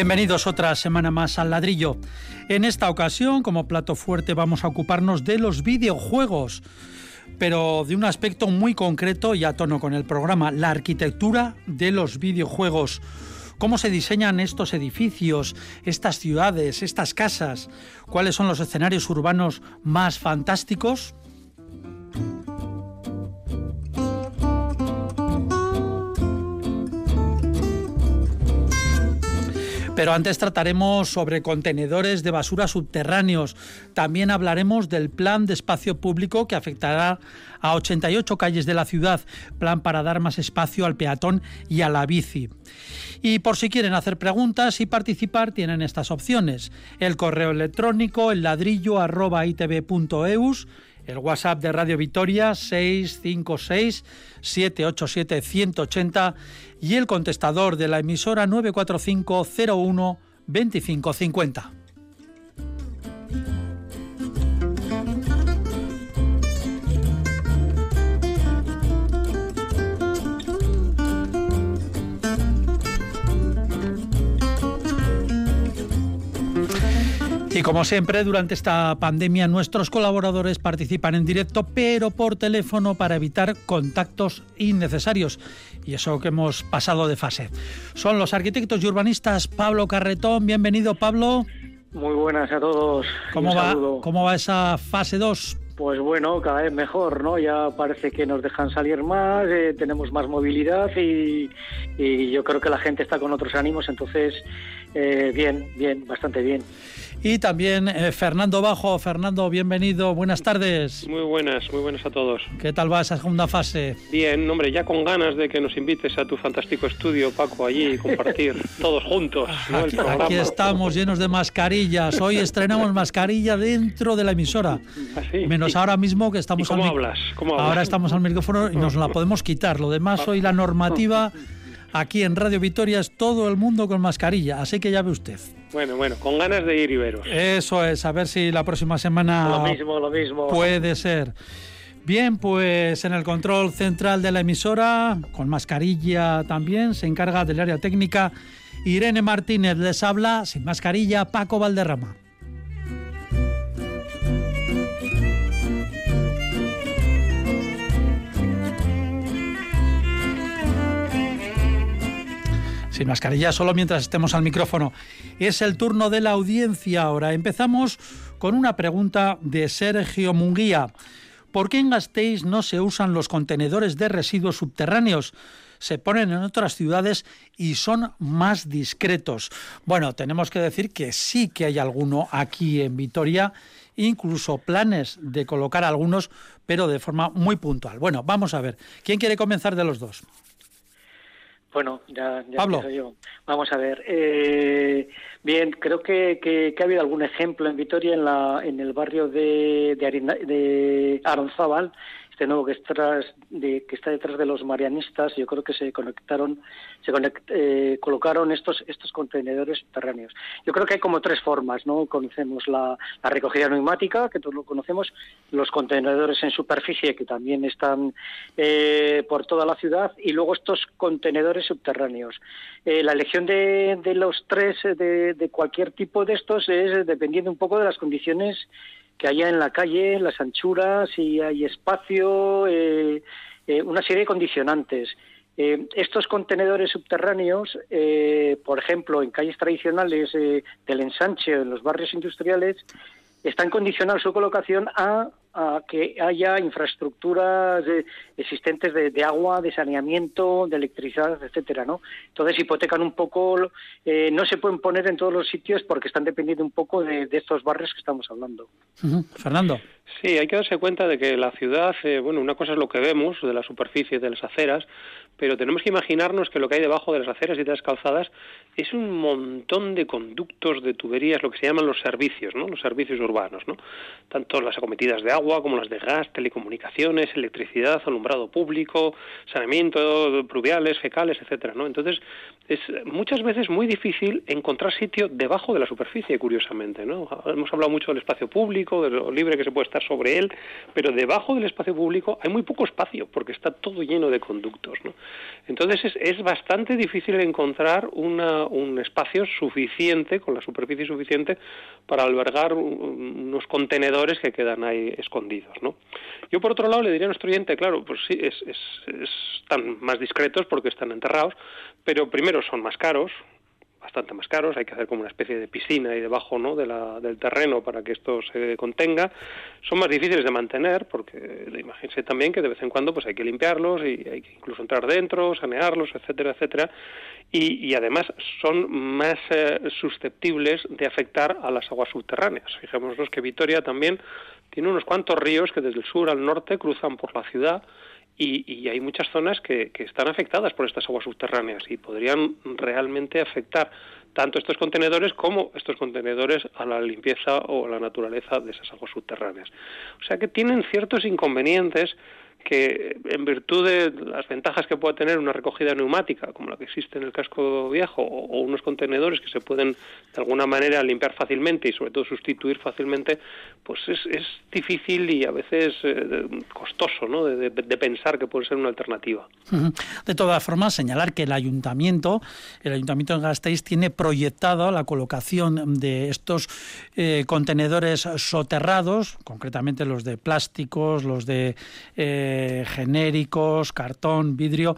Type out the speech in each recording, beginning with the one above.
Bienvenidos otra semana más al ladrillo. En esta ocasión, como plato fuerte, vamos a ocuparnos de los videojuegos, pero de un aspecto muy concreto y a tono con el programa, la arquitectura de los videojuegos. ¿Cómo se diseñan estos edificios, estas ciudades, estas casas? ¿Cuáles son los escenarios urbanos más fantásticos? Pero antes trataremos sobre contenedores de basura subterráneos. También hablaremos del plan de espacio público que afectará a 88 calles de la ciudad, plan para dar más espacio al peatón y a la bici. Y por si quieren hacer preguntas y participar, tienen estas opciones. El correo electrónico, el ladrillo arroba el WhatsApp de Radio Vitoria 656-787-180 y el contestador de la emisora 945 01 2550. Y como siempre, durante esta pandemia nuestros colaboradores participan en directo, pero por teléfono para evitar contactos innecesarios. Y eso que hemos pasado de fase. Son los arquitectos y urbanistas Pablo Carretón. Bienvenido, Pablo. Muy buenas a todos. ¿Cómo, va, ¿cómo va esa fase 2? Pues bueno, cada vez mejor, ¿no? Ya parece que nos dejan salir más, eh, tenemos más movilidad y, yo creo que la gente está con otros ánimos, entonces, eh, bien, bien, bastante bien. Y también eh, Fernando Bajo. Fernando, bienvenido. Buenas tardes. Muy buenas, muy buenas a todos. ¿Qué tal va esa segunda fase? Bien, hombre, ya con ganas de que nos invites a tu fantástico estudio, Paco, allí y compartir todos juntos. Aquí, estamos llenos de mascarillas. Hoy estrenamos mascarilla dentro de la emisora. ¿Ah, Menos ahora mismo que estamos cómo hablas? Ahora estamos al micrófono y nos la podemos quitar. Lo demás, hoy la normativa aquí en Radio Vitoria es todo el mundo con mascarilla. Así que ya ve usted. Bueno, bueno, con ganas de ir y veros. Eso es, a ver si la próxima semana lo mismo, lo mismo. puede ser. Bien, pues en el control central de la emisora, con mascarilla también, se encarga del área técnica Irene Martínez. Les habla sin mascarilla Paco Valderrama. Sin mascarilla, solo mientras estemos al micrófono. Es el turno de la audiencia ahora. Empezamos con una pregunta de Sergio Munguía. ¿Por qué en Gasteiz no se usan los contenedores de residuos subterráneos? se ponen en otras ciudades y son más discretos. Bueno, tenemos que decir que sí que hay alguno aquí en Vitoria, incluso planes de colocar algunos, pero de forma muy puntual. Bueno, vamos a ver, ¿quién quiere comenzar de los dos? Bueno, ya, ya Pablo. yo. Vamos a ver. Eh, bien, creo que, que, ha habido algún ejemplo en Vitoria, en, la, en el barrio de, de, de Aronzábal, este nuevo que, de, que está detrás de los marianistas, yo creo que se conectaron, se eh, colocaron estos, estos contenedores subterráneos. Yo creo que hay como tres formas, ¿no? Conocemos la, recogida neumática, que todos lo conocemos, los contenedores en superficie, que también están eh, por toda la ciudad, y luego estos contenedores subterráneos. Eh, la elección de, de los tres, de, de cualquier tipo de estos, es dependiendo un poco de las condiciones que haya en la calle, las anchuras, si hay espacio, eh, eh, una serie de condicionantes. Eh, estos contenedores subterráneos, por ejemplo, en calles tradicionales del ensanche o en los barrios industriales, están condicionados su colocación a que haya infraestructuras existentes de, agua, de saneamiento, de electricidad, etcétera, ¿no? Entonces hipotecan un poco, eh, no se pueden poner en todos los sitios porque están dependiendo un poco de, estos barrios que estamos hablando. Fernando. Sí, hay que darse cuenta de que la ciudad, eh, bueno, una cosa es lo que vemos de la superficie de las aceras, pero tenemos que imaginarnos que lo que hay debajo de las aceras y de las calzadas es un montón de conductos, de tuberías, lo que se llaman los servicios, ¿no? Los servicios urbanos, ¿no? Tanto las acometidas de agua como las de gas, telecomunicaciones, electricidad, alumbrado público, saneamiento, pluviales, fecales, etcétera, ¿no? Entonces, es muchas veces muy difícil encontrar sitio debajo de la superficie, curiosamente, ¿no? Hemos hablado mucho del espacio público, de lo libre que se puede estar sobre él, pero debajo del espacio público hay muy poco espacio porque está todo lleno de conductos, ¿no? Entonces es, es bastante difícil encontrar un espacio suficiente, con la superficie suficiente, para albergar unos contenedores que quedan ahí escondidos. ¿no? Yo, por otro lado, le diría a nuestro oyente, claro, pues sí, es, están más discretos porque están enterrados, pero primero son más caros, bastante más caros, hay que hacer como una especie de piscina ahí debajo ¿no? del terreno para que esto se contenga. Son más difíciles de mantener porque imagínense también que de vez en cuando pues hay que limpiarlos y hay que incluso entrar dentro, sanearlos, etcétera, etcétera. Y, y además son más eh, susceptibles de afectar a las aguas subterráneas. Fijémonos que Vitoria también tiene unos cuantos ríos que desde el sur al norte cruzan por la ciudad y, hay muchas zonas que, están afectadas por estas aguas subterráneas y podrían realmente afectar tanto estos contenedores como estos contenedores a la limpieza o a la naturaleza de esas aguas subterráneas. O sea que tienen ciertos inconvenientes que en virtud de las ventajas que pueda tener una recogida neumática, como la que existe en el casco viejo, o, unos contenedores que se pueden de alguna manera limpiar fácilmente y sobre todo sustituir fácilmente, pues es, es difícil y a veces eh, costoso ¿no? De, pensar que puede ser una alternativa. De todas formas, señalar que el ayuntamiento, el ayuntamiento de Gasteiz tiene proyectado la colocación de estos eh, contenedores soterrados, concretamente los de plásticos, los de eh, genéricos, cartón, vidrio,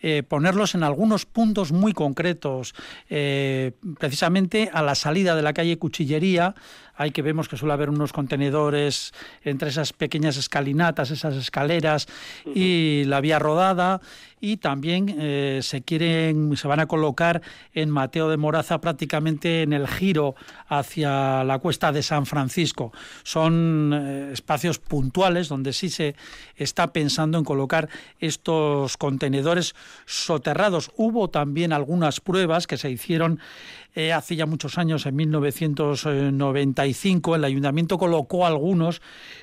eh, ponerlos en algunos puntos muy concretos, eh, precisamente a la salida de la calle Cuchillería, hay que vemos que suele haber unos contenedores entre esas pequeñas escalinatas, esas escaleras y la vía rodada y también eh, se quieren se van a colocar en Mateo de Moraza prácticamente en el giro hacia la cuesta de San Francisco. Son eh, espacios puntuales donde sí se está pensando en colocar estos contenedores soterrados. Hubo también algunas pruebas que se hicieron eh, hace ya muchos años, en 1995, el ayuntamiento colocó algunos,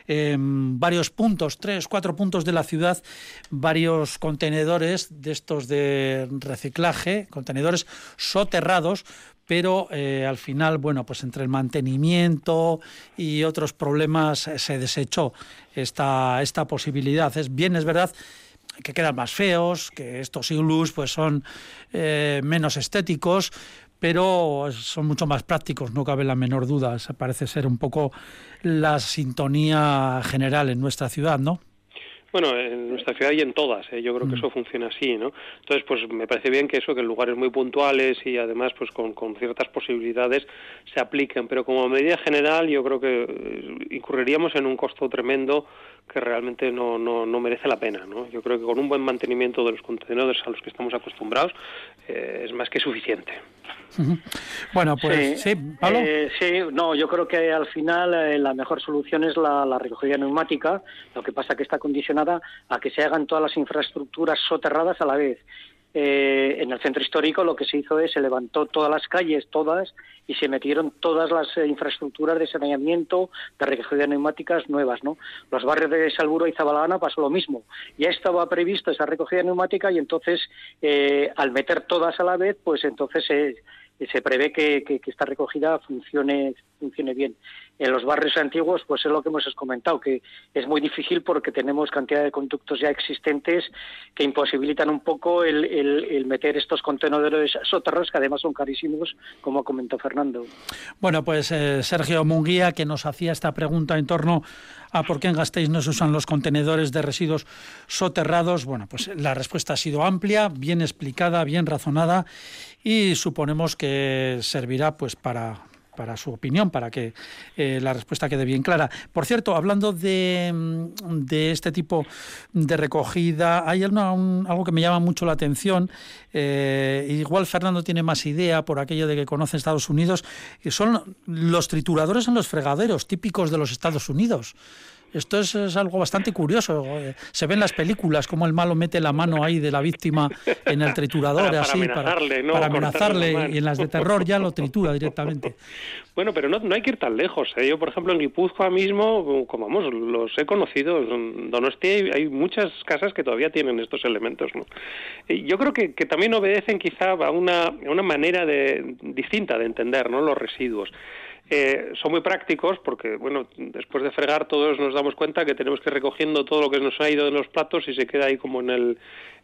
en varios puntos, tres, cuatro puntos de la ciudad, varios contenedores de estos de reciclaje, contenedores soterrados, pero eh, al final, bueno, pues entre el mantenimiento y otros problemas eh, se desechó esta, esta posibilidad. Es bien, es verdad que quedan más feos, que estos iglús pues son menos estéticos, pero son mucho más prácticos, no cabe la menor duda. parece ser un poco la sintonía general en nuestra ciudad, ¿no? Bueno, en nuestra ciudad y en todas, ¿eh? yo creo que mm. eso funciona así, ¿no? Entonces, pues me parece bien que eso, que en lugares muy puntuales y además pues con, con ciertas posibilidades se apliquen, pero como medida general yo creo que eh, incurriríamos en un costo tremendo que realmente no, no, no merece la pena, ¿no? Yo creo que con un buen mantenimiento de los contenedores a los que estamos acostumbrados eh, es más que suficiente. Bueno, pues sí, Pablo. Eh, sí, no, yo creo que al final eh, la mejor solución es la, la, recogida neumática, lo que pasa que está condicionada a que se hagan todas las infraestructuras soterradas a la vez. Eh, en el centro histórico lo que se hizo es se levantó todas las calles, todas, y se metieron todas las infraestructuras de saneamiento, de recogida neumáticas nuevas, ¿no? Los barrios de Salburo y Zabalana pasó lo mismo. Ya estaba previsto esa recogida neumática y entonces, al meter todas a la vez, pues entonces se se prevé que, esta recogida funcione, funcione bien. En los barrios antiguos, pues es lo que hemos comentado, que es muy difícil porque tenemos cantidad de conductos ya existentes que imposibilitan un poco el, meter estos contenedores soterrados, que además son carísimos, como comentó Fernando. Bueno, pues eh, Sergio Munguía, que nos hacía esta pregunta en torno a por qué en Gasteiz no se usan los contenedores de residuos soterrados, bueno, pues la respuesta ha sido amplia, bien explicada, bien razonada y suponemos que servirá pues para para su opinión, para que eh, la respuesta quede bien clara. Por cierto, hablando de, de este tipo de recogida, hay algo que me llama mucho la atención. Eh, igual Fernando tiene más idea por aquello de que conoce Estados Unidos, y son los trituradores en los fregaderos típicos de los Estados Unidos. Esto es, algo bastante curioso. Eh, se ven las películas como el malo mete la mano ahí de la víctima en el triturador, para, así, para amenazarle, para, amenazarle y en las de terror ya lo tritura directamente. Bueno, pero no, no hay que ir tan lejos. ¿eh? Yo, por ejemplo, en Guipúzcoa mismo, como vamos, los he conocido, en Donostia hay muchas casas que todavía tienen estos elementos. ¿no? Yo creo que, que también obedecen quizá a una, a una manera de, distinta de entender ¿no? los residuos. Eh, son muy prácticos porque, bueno, después de fregar todos nos damos cuenta que tenemos que ir recogiendo todo lo que nos ha ido de los platos y se queda ahí como en el,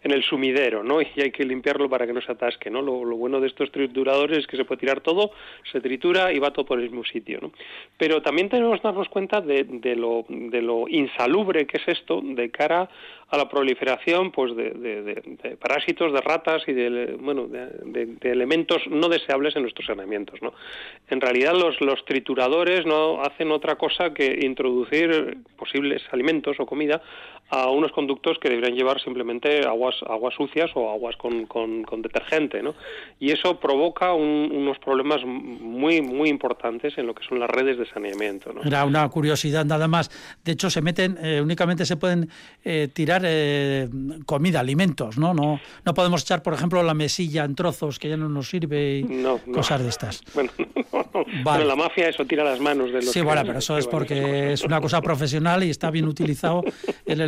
en el sumidero, ¿no? Y hay que limpiarlo para que no se atasque, ¿no? Lo, bueno de estos trituradores es que se puede tirar todo, se tritura y va todo por el mismo sitio, ¿no? Pero también tenemos que darnos cuenta de, de, lo, de lo insalubre que es esto de cara a la proliferación pues de, de, parásitos, de ratas y de, bueno, de, elementos no deseables en nuestros saneamientos, ¿no? En realidad los, los trituradores no hacen otra cosa que introducir posibles alimentos o comida a unos conductos que deberían llevar simplemente aguas aguas sucias o aguas con, con, detergente, ¿no? Y eso provoca unos problemas muy muy importantes en lo que son las redes de saneamiento, ¿no? Era una curiosidad nada más. De hecho, se meten eh, únicamente se pueden eh, tirar eh, comida, alimentos, ¿no? No no podemos echar, por ejemplo, la mesilla en trozos que ya no nos sirve y cosas de estas. Bueno, no, la mafia eso tira las manos de los Sí, bueno, pero eso es porque es una cosa profesional y está bien utilizado el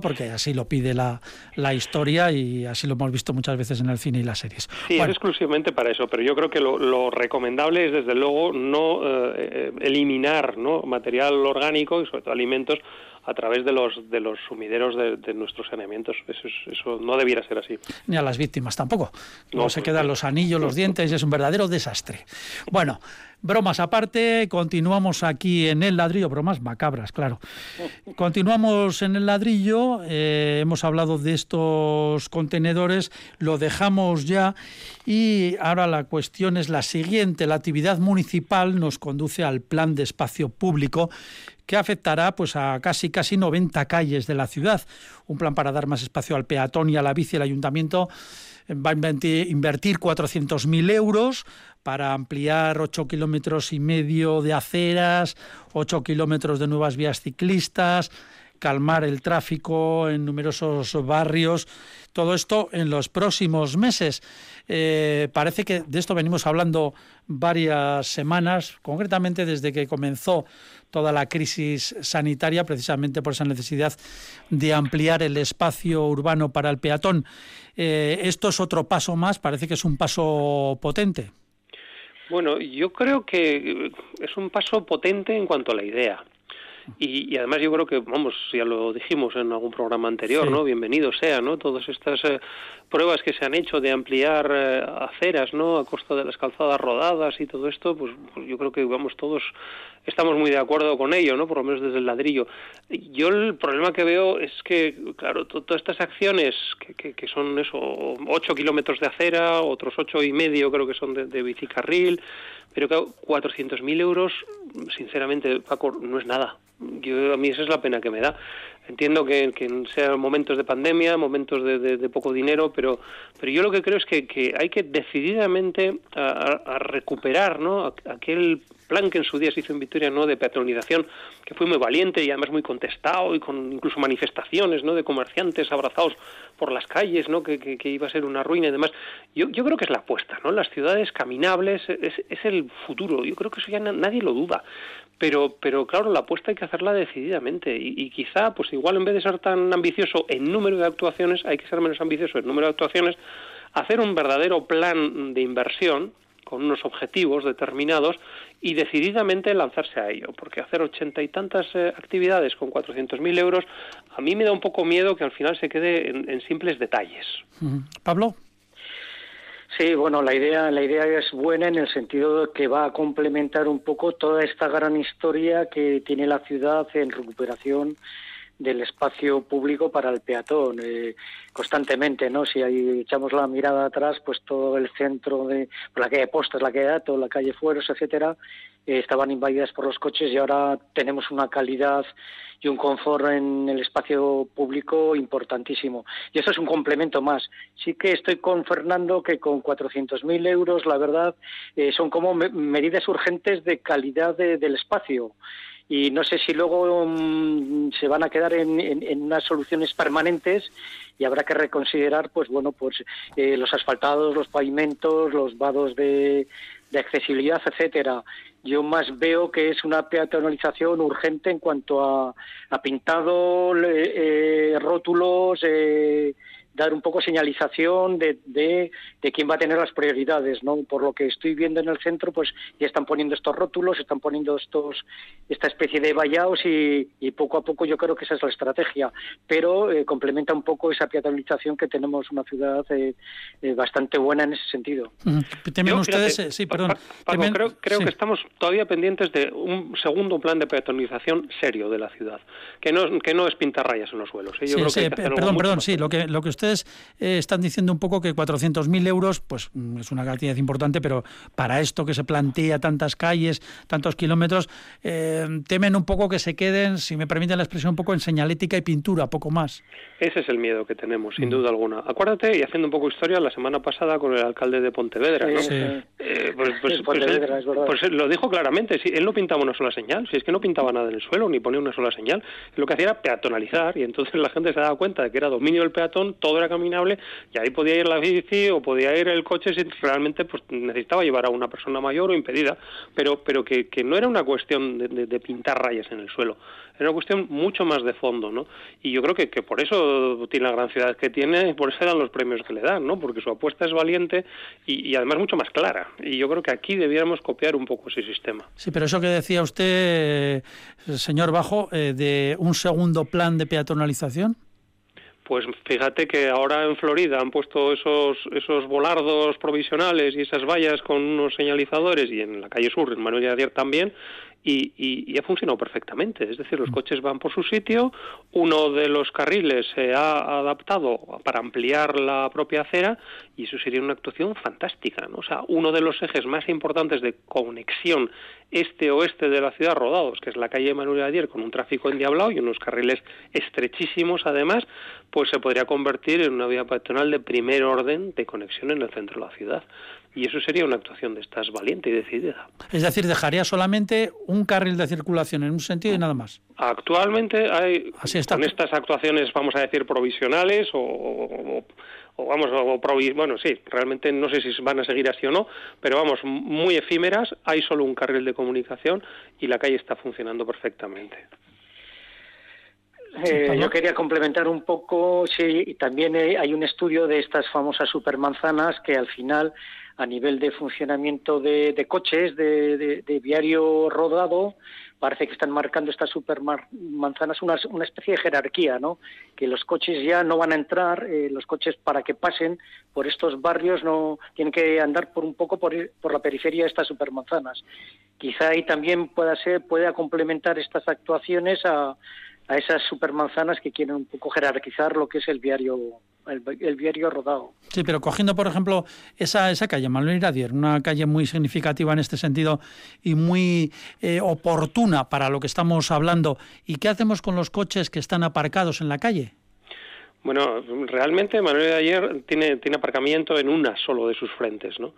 porque así lo pide la, la historia y así lo hemos visto muchas veces en el cine y las series. Sí, es exclusivamente para eso, pero yo creo que lo, recomendable es desde luego no eh, eh, eliminar ¿no? material orgánico y sobre todo alimentos a través de los de los sumideros de, nuestros saneamientos. Eso, eso no debiera ser así. Ni a las víctimas tampoco. No, se pues quedan los anillos, los dientes, es un verdadero desastre. Bueno, bromas aparte, continuamos aquí en el ladrillo, bromas macabras, claro. Continuamos en el ladrillo, eh, hemos hablado de estos contenedores, lo dejamos ya y ahora la cuestión es la siguiente. La actividad municipal nos conduce al plan de espacio público que afectará pues a casi casi 90 calles de la ciudad. Un plan para dar más espacio al peatón y a la bici. El ayuntamiento eh, va a invertir 400.000 euros para ampliar 8 kilómetros y medio de aceras, 8 kilómetros de nuevas vías ciclistas, calmar el tráfico en numerosos barrios. Todo esto en los próximos meses. Eh, parece que de esto venimos hablando varias semanas, concretamente desde que comenzó toda la crisis sanitaria, precisamente por esa necesidad de ampliar el espacio urbano para el peatón. Eh, esto es otro paso más, parece que es un paso potente. Bueno, yo creo que es un paso potente en cuanto a la idea. Y, además yo creo que, vamos, ya lo dijimos en algún programa anterior, ¿no? Bienvenido sea, ¿no? Todas estas eh, pruebas que se han hecho de ampliar eh, aceras, ¿no? A costa de las calzadas rodadas y todo esto, pues, pues, yo creo que, vamos, todos estamos muy de acuerdo con ello, ¿no? Por lo menos desde el ladrillo. Yo el problema que veo es que, claro, todas estas acciones que, que, son eso, ocho kilómetros de acera, otros ocho y medio creo que son de, de bicicarril, pero claro, 400.000 euros, sinceramente, Paco, no es nada. Yo, a mí esa es la pena que me da. Entiendo que, sean momentos de pandemia, momentos de, poco dinero, pero, pero yo lo que creo es que, hay que decididamente a, recuperar ¿no? aquel plan que en su día se hizo en Vitoria no de peatonalización que fue muy valiente y además muy contestado y con incluso manifestaciones no de comerciantes abrazados por las calles no que, que, iba a ser una ruina y demás. Yo, yo creo que es la apuesta no las ciudades caminables es, es el futuro. Yo creo que eso ya nadie lo duda pero pero claro la apuesta hay que hacerla decididamente y, y, quizá pues igual en vez de ser tan ambicioso en número de actuaciones hay que ser menos ambicioso en número de actuaciones hacer un verdadero plan de inversión con unos objetivos determinados y decididamente lanzarse a ello, porque hacer ochenta y tantas eh, actividades con 400.000 euros, a mí me da un poco miedo que al final se quede en, simples detalles. Pablo. Sí, bueno, la idea, la idea es buena en el sentido de que va a complementar un poco toda esta gran historia que tiene la ciudad en recuperación del espacio público para el peatón eh, constantemente, ¿no? Si ahí echamos la mirada atrás, pues todo el centro de la calle Postas, la calle Dato, la calle Fueros, etcétera, eh, estaban invadidas por los coches y ahora tenemos una calidad y un confort en el espacio público importantísimo. Y eso es un complemento más. Sí que estoy con Fernando que con 400.000 euros, la verdad, eh, son como medidas urgentes de calidad del espacio y no sé si luego mm, se van a quedar en, unas soluciones permanentes y habrá que reconsiderar pues bueno pues eh, los asfaltados los pavimentos los vados de, accesibilidad etcétera. Yo más veo que es una peatonalización urgente en cuanto a, a pintado eh, rótulos eh, dar un poco señalización de, de, quién va a tener las prioridades, ¿no? Por lo que estoy viendo en el centro, pues ya están poniendo estos rótulos, están poniendo estos esta especie de vallados y, poco a poco yo creo que esa es la estrategia, pero eh, complementa un poco esa peatonalización que tenemos una ciudad eh, eh, bastante buena en ese sentido. ¿Temen ustedes? sí, perdón. creo, creo que estamos todavía pendientes de un segundo plan de peatonalización serio de la ciudad, que no, que no es pintar rayas en los suelos. Yo sí, perdón, perdón, sí, lo que, lo que usted eh, están diciendo un poco que 400.000 euros, pues mm, es una cantidad importante, pero para esto que se plantea tantas calles, tantos kilómetros, eh, temen un poco que se queden, si me permiten la expresión, un poco en señalética y pintura, poco más. Ese es el miedo que tenemos, sin mm. duda alguna. Acuérdate, y haciendo un poco historia, la semana pasada con el alcalde de Pontevedra, ¿no? Eh, pues, pues, pues, pues lo dijo claramente, si él no pintaba una sola señal, si es que no pintaba nada en el suelo, ni ponía una sola señal, lo que hacía era peatonalizar, y entonces la gente se daba cuenta de que era dominio del peatón, todo era caminable y ahí podía ir la bici o podía ir el coche si realmente pues necesitaba llevar a una persona mayor o impedida, pero pero que, que no era una cuestión de, pintar rayas en el suelo, era una cuestión mucho más de fondo, ¿no? Y yo creo que, que por eso tiene la gran ciudad que tiene y por eso dan los premios que le dan, ¿no? Porque su apuesta es valiente y, además mucho más clara. Y yo creo que aquí debiéramos copiar un poco ese sistema. Sí, pero eso que decía usted, señor Bajo, eh, de un segundo plan de peatonalización. Pues fíjate que ahora en Florida han puesto esos, esos volardos provisionales y esas vallas con unos señalizadores y en la calle Sur, en Manuel Ayer también, y, y, ha funcionado perfectamente. Es decir, los mm. coches van por su sitio, uno de los carriles se ha adaptado para ampliar la propia acera y eso sería una actuación fantástica. ¿no? O sea, uno de los ejes más importantes de conexión este-oeste de la ciudad rodados, que es la calle Manuel Ayer con un tráfico endiablado y unos carriles estrechísimos además, pues se podría convertir en una vía peatonal de primer orden de conexión en el centro de la ciudad. Y eso sería una actuación de estas valiente y decidida. Es decir, dejaría solamente un carril de circulación en un sentido y nada más. Actualmente hay, con estas actuaciones, vamos a decir, provisionales o, vamos, o bueno, sí, realmente no sé si van a seguir así o no, pero vamos, muy efímeras, hay solo un carril de comunicación y la calle está funcionando perfectamente. Eh, yo quería complementar un poco, sí, también hay un estudio de estas famosas supermanzanas que al final a nivel de funcionamiento de, coches, de, viario rodado, parece que están marcando estas supermanzanas una, especie de jerarquía, ¿no? Que los coches ya no van a entrar, eh, los coches para que pasen por estos barrios no tienen que andar por un poco por, por la periferia de estas supermanzanas. Quizá ahí también pueda ser, pueda complementar estas actuaciones a, a esas supermanzanas que quieren un poco jerarquizar lo que es el viario el, viario rodado. Sí, pero cogiendo, por ejemplo, esa, esa calle, Manuel Iradier, una calle muy significativa en este sentido y muy eh, oportuna para lo que estamos hablando, ¿y qué hacemos con los coches que están aparcados en la calle? Bueno, realmente Manuel de ayer tiene, tiene aparcamiento en una solo de sus frentes, ¿no?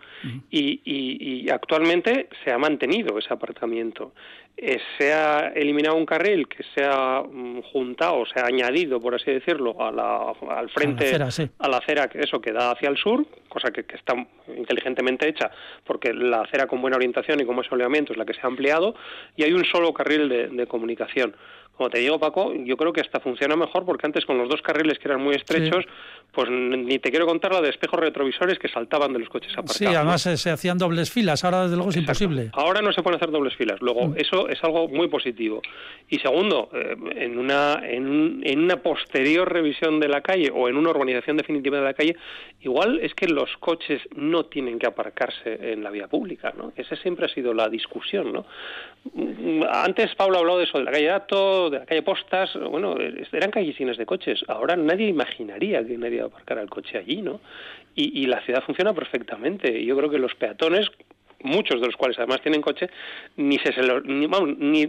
y, y, actualmente se ha mantenido ese aparcamiento. Eh, se ha eliminado un carril que se ha mm, juntado, se ha añadido, por así decirlo, a la, al frente, a la, acera, que eso que da hacia el sur, cosa que, está inteligentemente hecha, porque la acera con buena orientación y con buen soleamiento es la que se ha ampliado, y hay un solo carril de comunicación. Como te digo, Paco, yo creo que hasta funciona mejor porque antes con los dos carriles que eran muy estrechos, pues ni te quiero contar la de espejos retrovisores que saltaban de los coches aparcados. Sí, además se hacían dobles filas, ahora desde luego es imposible. Ahora no se pueden hacer dobles filas, luego mm. eso es algo muy positivo. Y segundo, eh, en, una, en, en una posterior revisión de la calle o en una urbanización definitiva de la calle, igual es que los coches no tienen que aparcarse en la vía pública, ¿no? Esa siempre ha sido la discusión, ¿no? Mm, antes Pablo habló de eso, de la calle De la calle Postas, bueno, eran calles llenas de coches. Ahora nadie imaginaría que nadie va a aparcar el coche allí, ¿no? Y, la ciudad funciona perfectamente. Yo creo que los peatones muchos de los cuales además tienen coche, ni se, se, ni,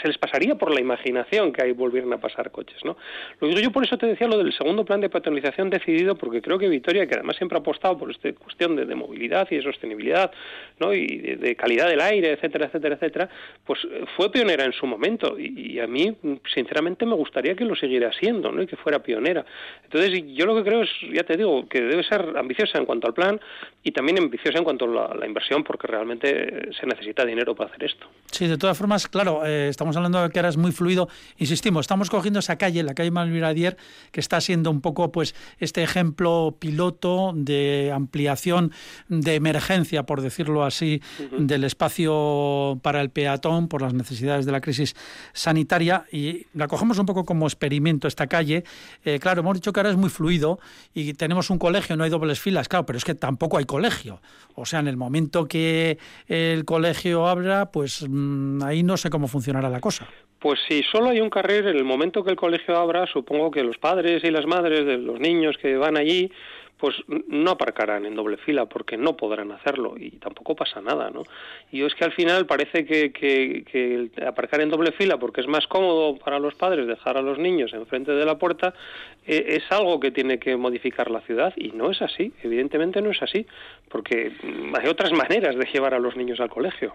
se les pasaría por la imaginación que ahí volvieran a pasar coches. ¿no? Lo digo yo por eso te decía lo del segundo plan de peatonalización decidido, porque creo que Vitoria, que además siempre ha apostado por esta cuestión de, movilidad y de sostenibilidad ¿no? y de, calidad del aire, etcétera, etcétera, etcétera, pues fue pionera en su momento y, a mí, sinceramente, me gustaría que lo siguiera siendo ¿no? y que fuera pionera. Entonces, yo lo que creo es, ya te digo, que debe ser ambiciosa en cuanto al plan y también ambiciosa en cuanto a la, inversión, porque realmente se necesita dinero para hacer esto. Sí, de todas formas, claro, eh, estamos hablando de que ahora es muy fluido. Insistimos, estamos cogiendo esa calle, la calle Malviradier, que está siendo un poco pues este ejemplo piloto de ampliación de emergencia, por decirlo así, del espacio para el peatón por las necesidades de la crisis sanitaria y la cogemos un poco como experimento esta calle. Eh, claro, hemos dicho que ahora es muy fluido y tenemos un colegio, no hay dobles filas, claro, pero es que tampoco hay colegio. O sea, en el momento que el colegio abra, pues mm, ahí no sé cómo funcionará la cosa. Pues si solo hay un carril, en el momento que el colegio abra, supongo que los padres y las madres de los niños que van allí, pues no aparcarán en doble fila porque no podrán hacerlo y tampoco pasa nada, ¿no? Y es que al final parece que, que, aparcar en doble fila porque es más cómodo para los padres dejar a los niños enfrente de la puerta eh, es algo que tiene que modificar la ciudad y no es así, evidentemente no es así, porque hay otras maneras de llevar a los niños al colegio.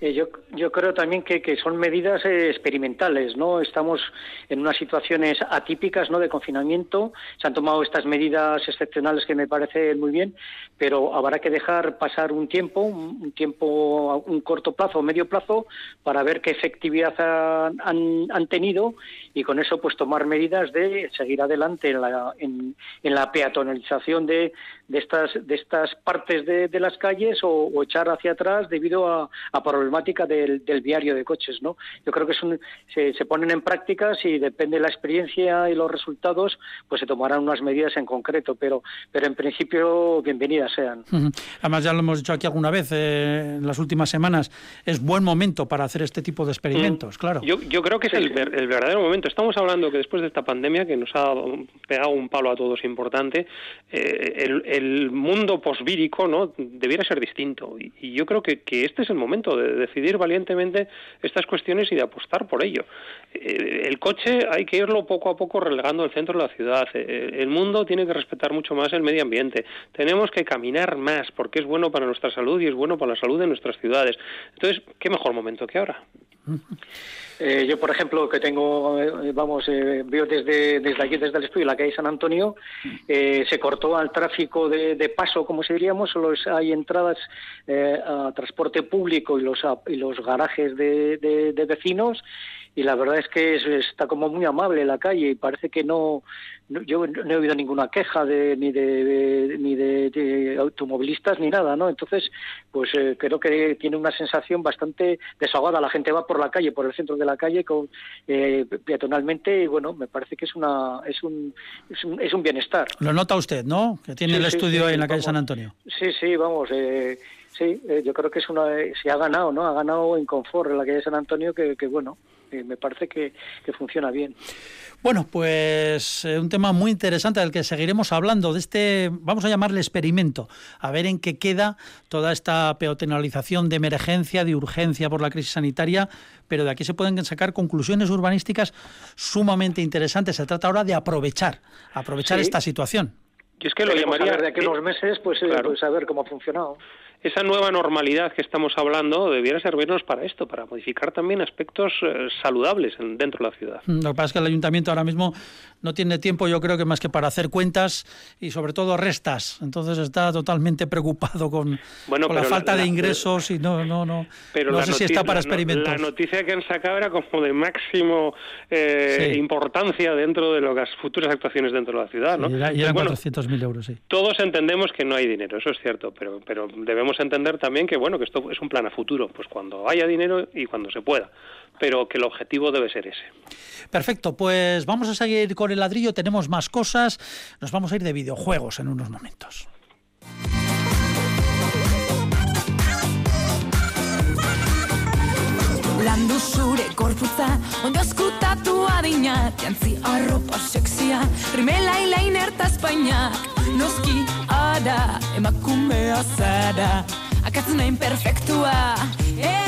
Eh, yo, yo creo también que, que son medidas eh, experimentales, ¿no? Estamos en unas situaciones atípicas, ¿no? De confinamiento. Se han tomado estas medidas excepcionales que me parecen muy bien, pero habrá que dejar pasar un tiempo, un tiempo, un corto plazo medio plazo, para ver qué efectividad han, han, tenido y con eso, pues tomar medidas de seguir adelante en la, en, en la peatonalización de, de estas de estas partes de, de las calles o, o, echar hacia atrás debido a, a problemática del, del, viario de coches no yo creo que son, se, se, ponen en prácticas y depende de la experiencia y los resultados pues se tomarán unas medidas en concreto pero pero en principio bienvenidas sean. Además ya lo hemos dicho aquí alguna vez eh, en las últimas semanas es buen momento para hacer este tipo de experimentos mm. claro. Yo, yo creo que es el, el verdadero momento estamos hablando que después de esta pandemia que nos ha pegado un palo a todos importante eh, el mundo posvírico no debiera ser distinto. Y, yo creo que, este es el momento de decidir valientemente estas cuestiones y de apostar por ello. Eh, el coche hay que irlo poco a poco relegando al centro de la ciudad. Eh, el mundo tiene que respetar mucho más el medio ambiente. Tenemos que caminar más porque es bueno para nuestra salud y es bueno para la salud de nuestras ciudades. Entonces qué mejor momento que ahora eh, yo, por ejemplo, que tengo, eh, vamos, eh, veo desde, desde aquí, desde el estudio, la calle San Antonio, eh, se cortó al tráfico de, paso, como se diríamos, solo hay entradas eh, a transporte público y los, a, y los garajes de vecinos y la verdad es que está como muy amable la calle y parece que no, yo no he oído ninguna queja de, ni de, ni de, automovilistas ni nada, ¿no? Entonces, pues eh, creo que tiene una sensación bastante desahogada. La gente va por la calle, por el centro de la calle, con, eh, peatonalmente y bueno, me parece que es una es un, es un, es un bienestar. Lo nota usted, ¿no? Que tiene el estudio sí, en la calle San Antonio. Sí, sí, vamos. Eh, sí, eh, yo creo que es una, se ha ganado, ¿no? Ha ganado en confort en la calle San Antonio, que, que bueno, eh, me parece que, que, funciona bien. Bueno, pues eh, un tema muy interesante del que seguiremos hablando, de este, vamos a llamarle experimento, a ver en qué queda toda esta peatonalización de emergencia, de urgencia por la crisis sanitaria, pero de aquí se pueden sacar conclusiones urbanísticas sumamente interesantes. Se trata ahora de aprovechar, aprovechar sí. esta situación. Y es que lo llamaría... de aquí a unos meses, pues, claro. pues a ver cómo ha funcionado esa nueva normalidad que estamos hablando debiera servirnos para esto, para modificar también aspectos eh, saludables en, dentro de la ciudad. Mm, lo que pasa es que el ayuntamiento ahora mismo no tiene tiempo, yo creo que más que para hacer cuentas y sobre todo restas. Entonces está totalmente preocupado con, bueno, con la falta la, de ingresos y no, no, no. Pero no sé noticia, si está para experimentos. La noticia que han sacado era como de máximo eh, sí. importancia dentro de las futuras actuaciones dentro de la ciudad, ¿no? Y eran bueno, 400.000 euros, sí. Todos entendemos que no hay dinero, eso es cierto, pero, pero debemos entender también que bueno que esto es un plan a futuro, pues cuando haya dinero y cuando se pueda, pero que el objetivo debe ser ese. Perfecto, pues vamos a seguir con el ladrillo, tenemos más cosas, nos vamos a ir de videojuegos en unos momentos. Landu zure korputza, ondo eskutatu adina Jantzi arropa sexia, rimela ilain ertaz painak Noski da Emakumea zara Akatz nahin yeah!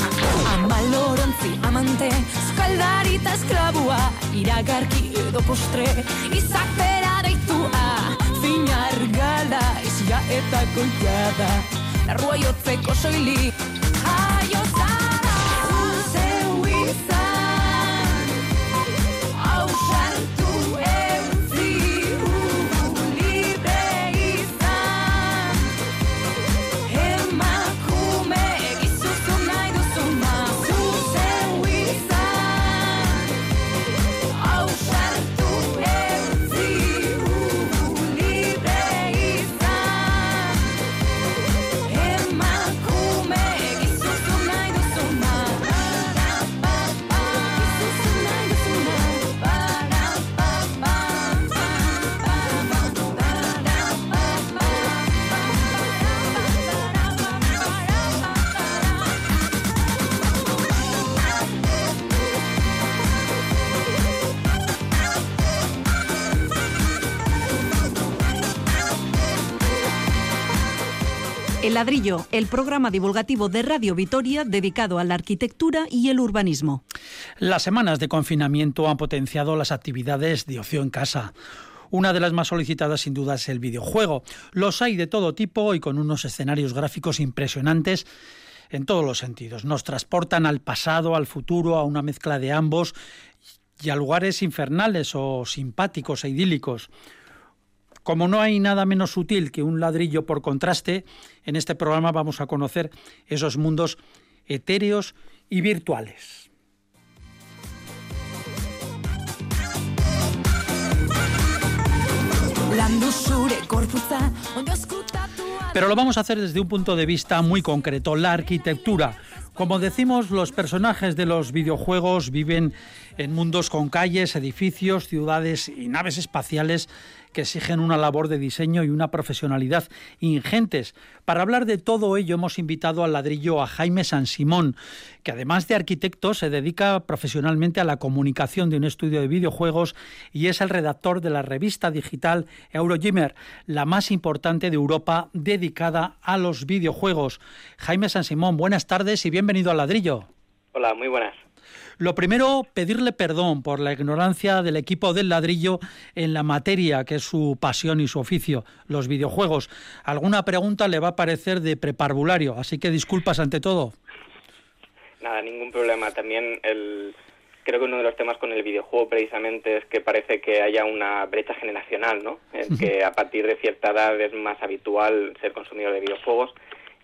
Skaldarita esklabua Iragarki edo postre, izatera deitua Zinar gala, izia eta goiada Larrua jotzeko soili. Jaio zara Zeu izan Ausartu el programa divulgativo de Radio Vitoria dedicado a la arquitectura y el urbanismo. Las semanas de confinamiento han potenciado las actividades de ocio en casa. Una de las más solicitadas sin duda es el videojuego. Los hay de todo tipo y con unos escenarios gráficos impresionantes en todos los sentidos. Nos transportan al pasado, al futuro, a una mezcla de ambos y a lugares infernales o simpáticos e idílicos. Como no hay nada menos sutil que un ladrillo por contraste, en este programa vamos a conocer esos mundos etéreos y virtuales. Pero lo vamos a hacer desde un punto de vista muy concreto, la arquitectura. Como decimos, los personajes de los videojuegos viven en mundos con calles, edificios, ciudades y naves espaciales que exigen una labor de diseño y una profesionalidad ingentes. Para hablar de todo ello hemos invitado al ladrillo a Jaime San Simón, que además de arquitecto se dedica profesionalmente a la comunicación de un estudio de videojuegos y es el redactor de la revista digital Eurogamer, la más importante de Europa dedicada a los videojuegos. Jaime San Simón, buenas tardes y bienvenido al ladrillo. Hola, muy buenas. Lo primero, pedirle perdón por la ignorancia del equipo del ladrillo en la materia que es su pasión y su oficio, los videojuegos. Alguna pregunta le va a parecer de preparvulario, así que disculpas ante todo. Nada, ningún problema. También el, creo que uno de los temas con el videojuego precisamente es que parece que haya una brecha generacional, ¿no? En que a partir de cierta edad es más habitual ser consumidor de videojuegos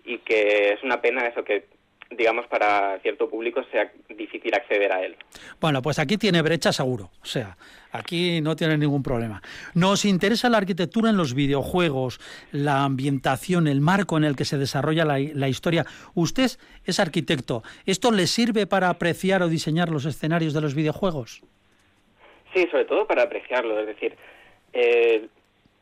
y que es una pena eso que digamos, para cierto público sea difícil acceder a él. Bueno, pues aquí tiene brecha seguro, o sea, aquí no tiene ningún problema. Nos interesa la arquitectura en los videojuegos, la ambientación, el marco en el que se desarrolla la, la historia. Usted es arquitecto, ¿esto le sirve para apreciar o diseñar los escenarios de los videojuegos? Sí, sobre todo para apreciarlo, es decir, eh,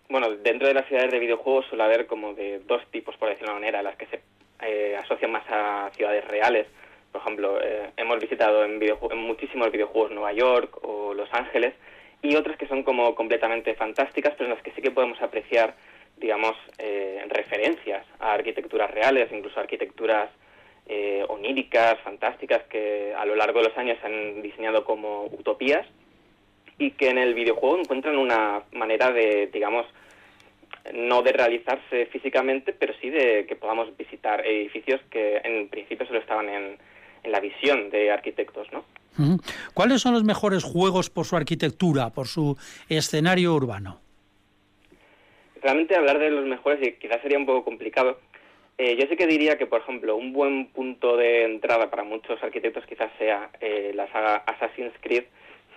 bueno, dentro de las ciudades de videojuegos suele haber como de dos tipos, por decirlo de una manera, las que se eh, asocian más a ciudades reales. Por ejemplo, eh, hemos visitado en, en, muchísimos videojuegos Nueva York o Los Ángeles y otras que son como completamente fantásticas, pero en las que sí que podemos apreciar, digamos, eh, referencias a arquitecturas reales, incluso arquitecturas oníricas, fantásticas, que a lo largo de los años se han diseñado como utopías y que en el videojuego encuentran una manera de, digamos, no de realizarse físicamente, pero sí de que podamos visitar edificios que en principio solo estaban en, en la visión de arquitectos, ¿no? ¿Cuáles son los mejores juegos por su arquitectura, por su escenario urbano? Realmente hablar de los mejores quizás sería un poco complicado. Eh, yo sí que diría que, por ejemplo, un buen punto de entrada para muchos arquitectos quizás sea eh, la saga Assassin's Creed,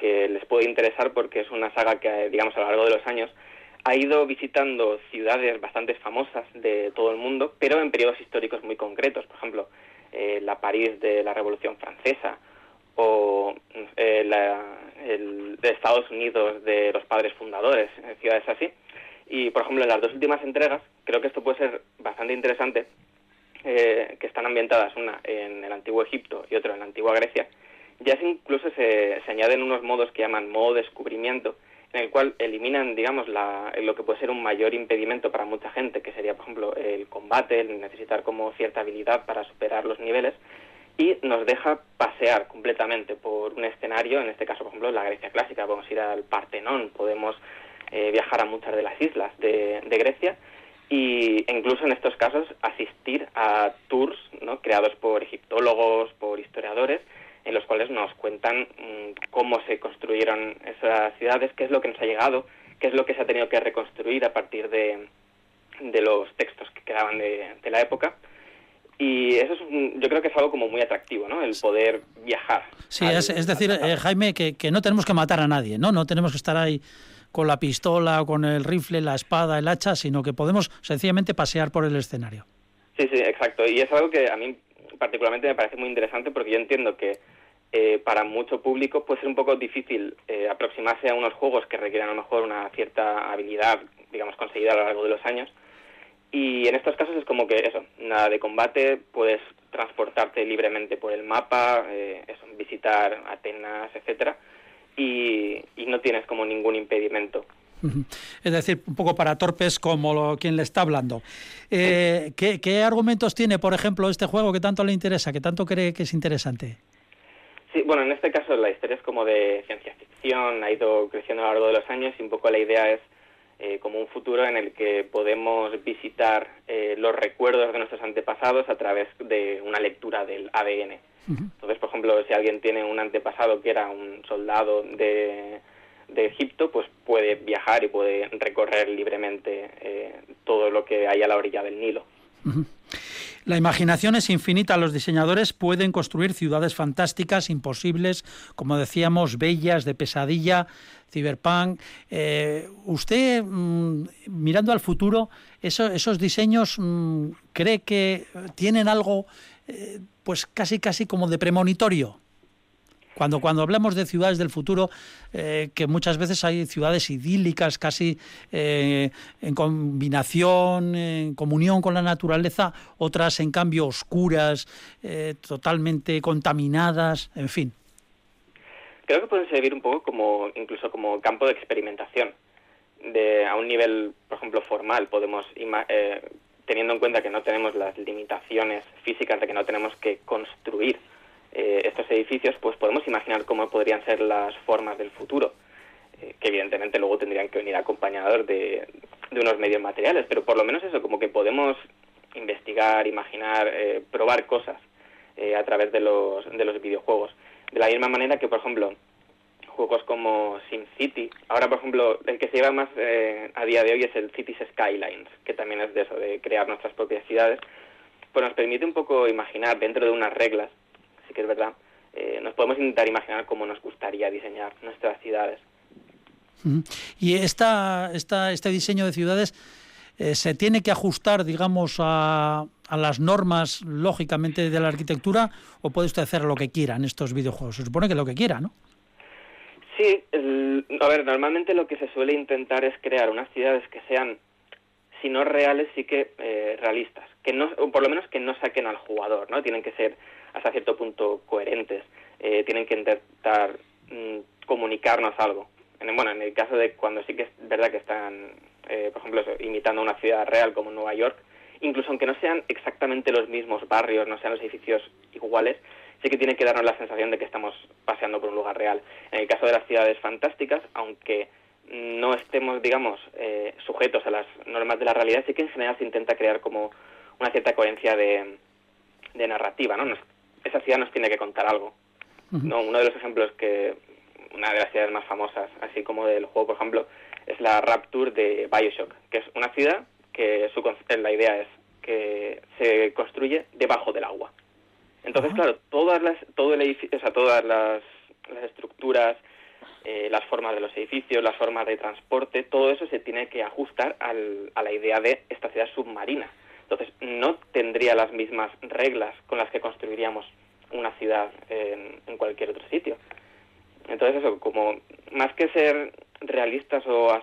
que les puede interesar porque es una saga que, digamos, a lo largo de los años ha ido visitando ciudades bastante famosas de todo el mundo, pero en periodos históricos muy concretos. Por ejemplo, eh, la París de la Revolución Francesa o eh, el de Estados Unidos de los padres fundadores, ciudades así. Y, por ejemplo, en las dos últimas entregas, creo que esto puede ser bastante interesante, eh, que están ambientadas una en el antiguo Egipto y otra en la antigua Grecia, ya incluso se, se añaden unos modos que llaman modo descubrimiento, en el cual eliminan, digamos, lo que puede ser un mayor impedimento para mucha gente, que sería, por ejemplo, el combate, el necesitar como cierta habilidad para superar los niveles, y nos deja pasear completamente por un escenario, en este caso, por ejemplo, la Grecia clásica, podemos ir al Partenón, podemos eh, viajar a muchas de las islas de, Grecia, y incluso en estos casos asistir a tours ¿no? creados por egiptólogos, por historiadores, en los cuales nos cuentan mm, cómo se construyeron esas ciudades, qué es lo que nos ha llegado, qué es lo que se ha tenido que reconstruir a partir de, de los textos que quedaban de, la época. Y eso es, yo creo que es algo como muy atractivo, ¿no? El poder viajar. Sí, es, decir, eh, Jaime, que, que, no tenemos que matar a nadie, ¿no? No tenemos que estar ahí con la pistola, con el rifle, la espada, el hacha, sino que podemos sencillamente pasear por el escenario. Sí, sí, exacto. Y es algo que a mí particularmente me parece muy interesante porque yo entiendo que eh, para mucho público puede ser un poco difícil eh, aproximarse a unos juegos que requieren a lo mejor una cierta habilidad, digamos, conseguida a lo largo de los años. Y en estos casos es como que eso, nada de combate, puedes transportarte libremente por el mapa, eh, eso, visitar Atenas, etcétera, y, no tienes como ningún impedimento. Es decir, un poco para torpes como quien le está hablando. ¿qué, ¿Qué argumentos tiene, por ejemplo, este juego que tanto le interesa, que tanto cree que es interesante? Sí, bueno, en este caso la historia es como de ciencia ficción, ha ido creciendo a lo largo de los años y un poco la idea es eh, como un futuro en el que podemos visitar eh, los recuerdos de nuestros antepasados a través de una lectura del ADN. Entonces, por ejemplo, si alguien tiene un antepasado que era un soldado de, de Egipto, pues puede viajar y puede recorrer libremente eh, todo lo que hay a la orilla del Nilo. La imaginación es infinita. Los diseñadores pueden construir ciudades fantásticas, imposibles, como decíamos, bellas, de pesadilla, cyberpunk. Eh, usted, mm, mirando al futuro, esos diseños, mm, ¿cree que tienen algo, eh, pues casi, casi como de premonitorio? Cuando, cuando hablamos de ciudades del futuro, eh, que muchas veces hay ciudades idílicas, casi eh, en combinación, en comunión con la naturaleza, otras en cambio oscuras, eh, totalmente contaminadas, en fin. Creo que pueden servir un poco como, incluso como campo de experimentación. De, a un nivel, por ejemplo, formal, podemos teniendo en cuenta que no tenemos las limitaciones físicas de que no tenemos que construir eh, estos edificios, pues podemos imaginar cómo podrían ser las formas del futuro, eh, que evidentemente luego tendrían que venir acompañados de, unos medios materiales, pero por lo menos eso, como que podemos investigar, imaginar, eh, probar cosas a través de los, de los videojuegos. De la misma manera que, por ejemplo, juegos como SimCity, ahora, por ejemplo, el que se lleva más a día de hoy es el Cities Skylines, que también es de eso, de crear nuestras propias ciudades, pues nos permite un poco imaginar dentro de unas reglas sí que es verdad, eh, nos podemos intentar imaginar cómo nos gustaría diseñar nuestras ciudades. Y esta, esta, este diseño de ciudades eh, se tiene que ajustar, digamos, a, a, las normas, lógicamente, de la arquitectura, o puede usted hacer lo que quiera en estos videojuegos. Se supone que lo que quiera, ¿no? Sí, a ver, normalmente lo que se suele intentar es crear unas ciudades que sean, si no reales, sí que eh, realistas, que no, o por lo menos que no saquen al jugador, ¿no? Tienen que ser hasta cierto punto coherentes, eh, tienen que intentar mm, comunicarnos algo. En, bueno, en el caso de cuando sí que es verdad que están, eh, por ejemplo, imitando una ciudad real como Nueva York, incluso aunque no sean exactamente los mismos barrios, no sean los edificios iguales, sí que tiene que darnos la sensación de que estamos paseando por un lugar real. En el caso de las ciudades fantásticas, aunque no estemos, digamos, eh, sujetos a las normas de la realidad, sí que en general se intenta crear como una cierta coherencia de, narrativa, ¿no? Esa ciudad nos tiene que contar algo. ¿no? Uno de los ejemplos que, una de las ciudades más famosas, así como del juego, por ejemplo, es la Rapture de Bioshock, que es una ciudad que su, la idea es que se construye debajo del agua. Entonces, claro, todas las, todo el edificio, o sea, todas las, estructuras, eh, las formas de los edificios, las formas de transporte, todo eso se tiene que ajustar al, a la idea de esta ciudad submarina. Entonces, no tendría las mismas reglas con las que construiríamos una ciudad en, en cualquier otro sitio. Entonces, eso, como más que ser realistas o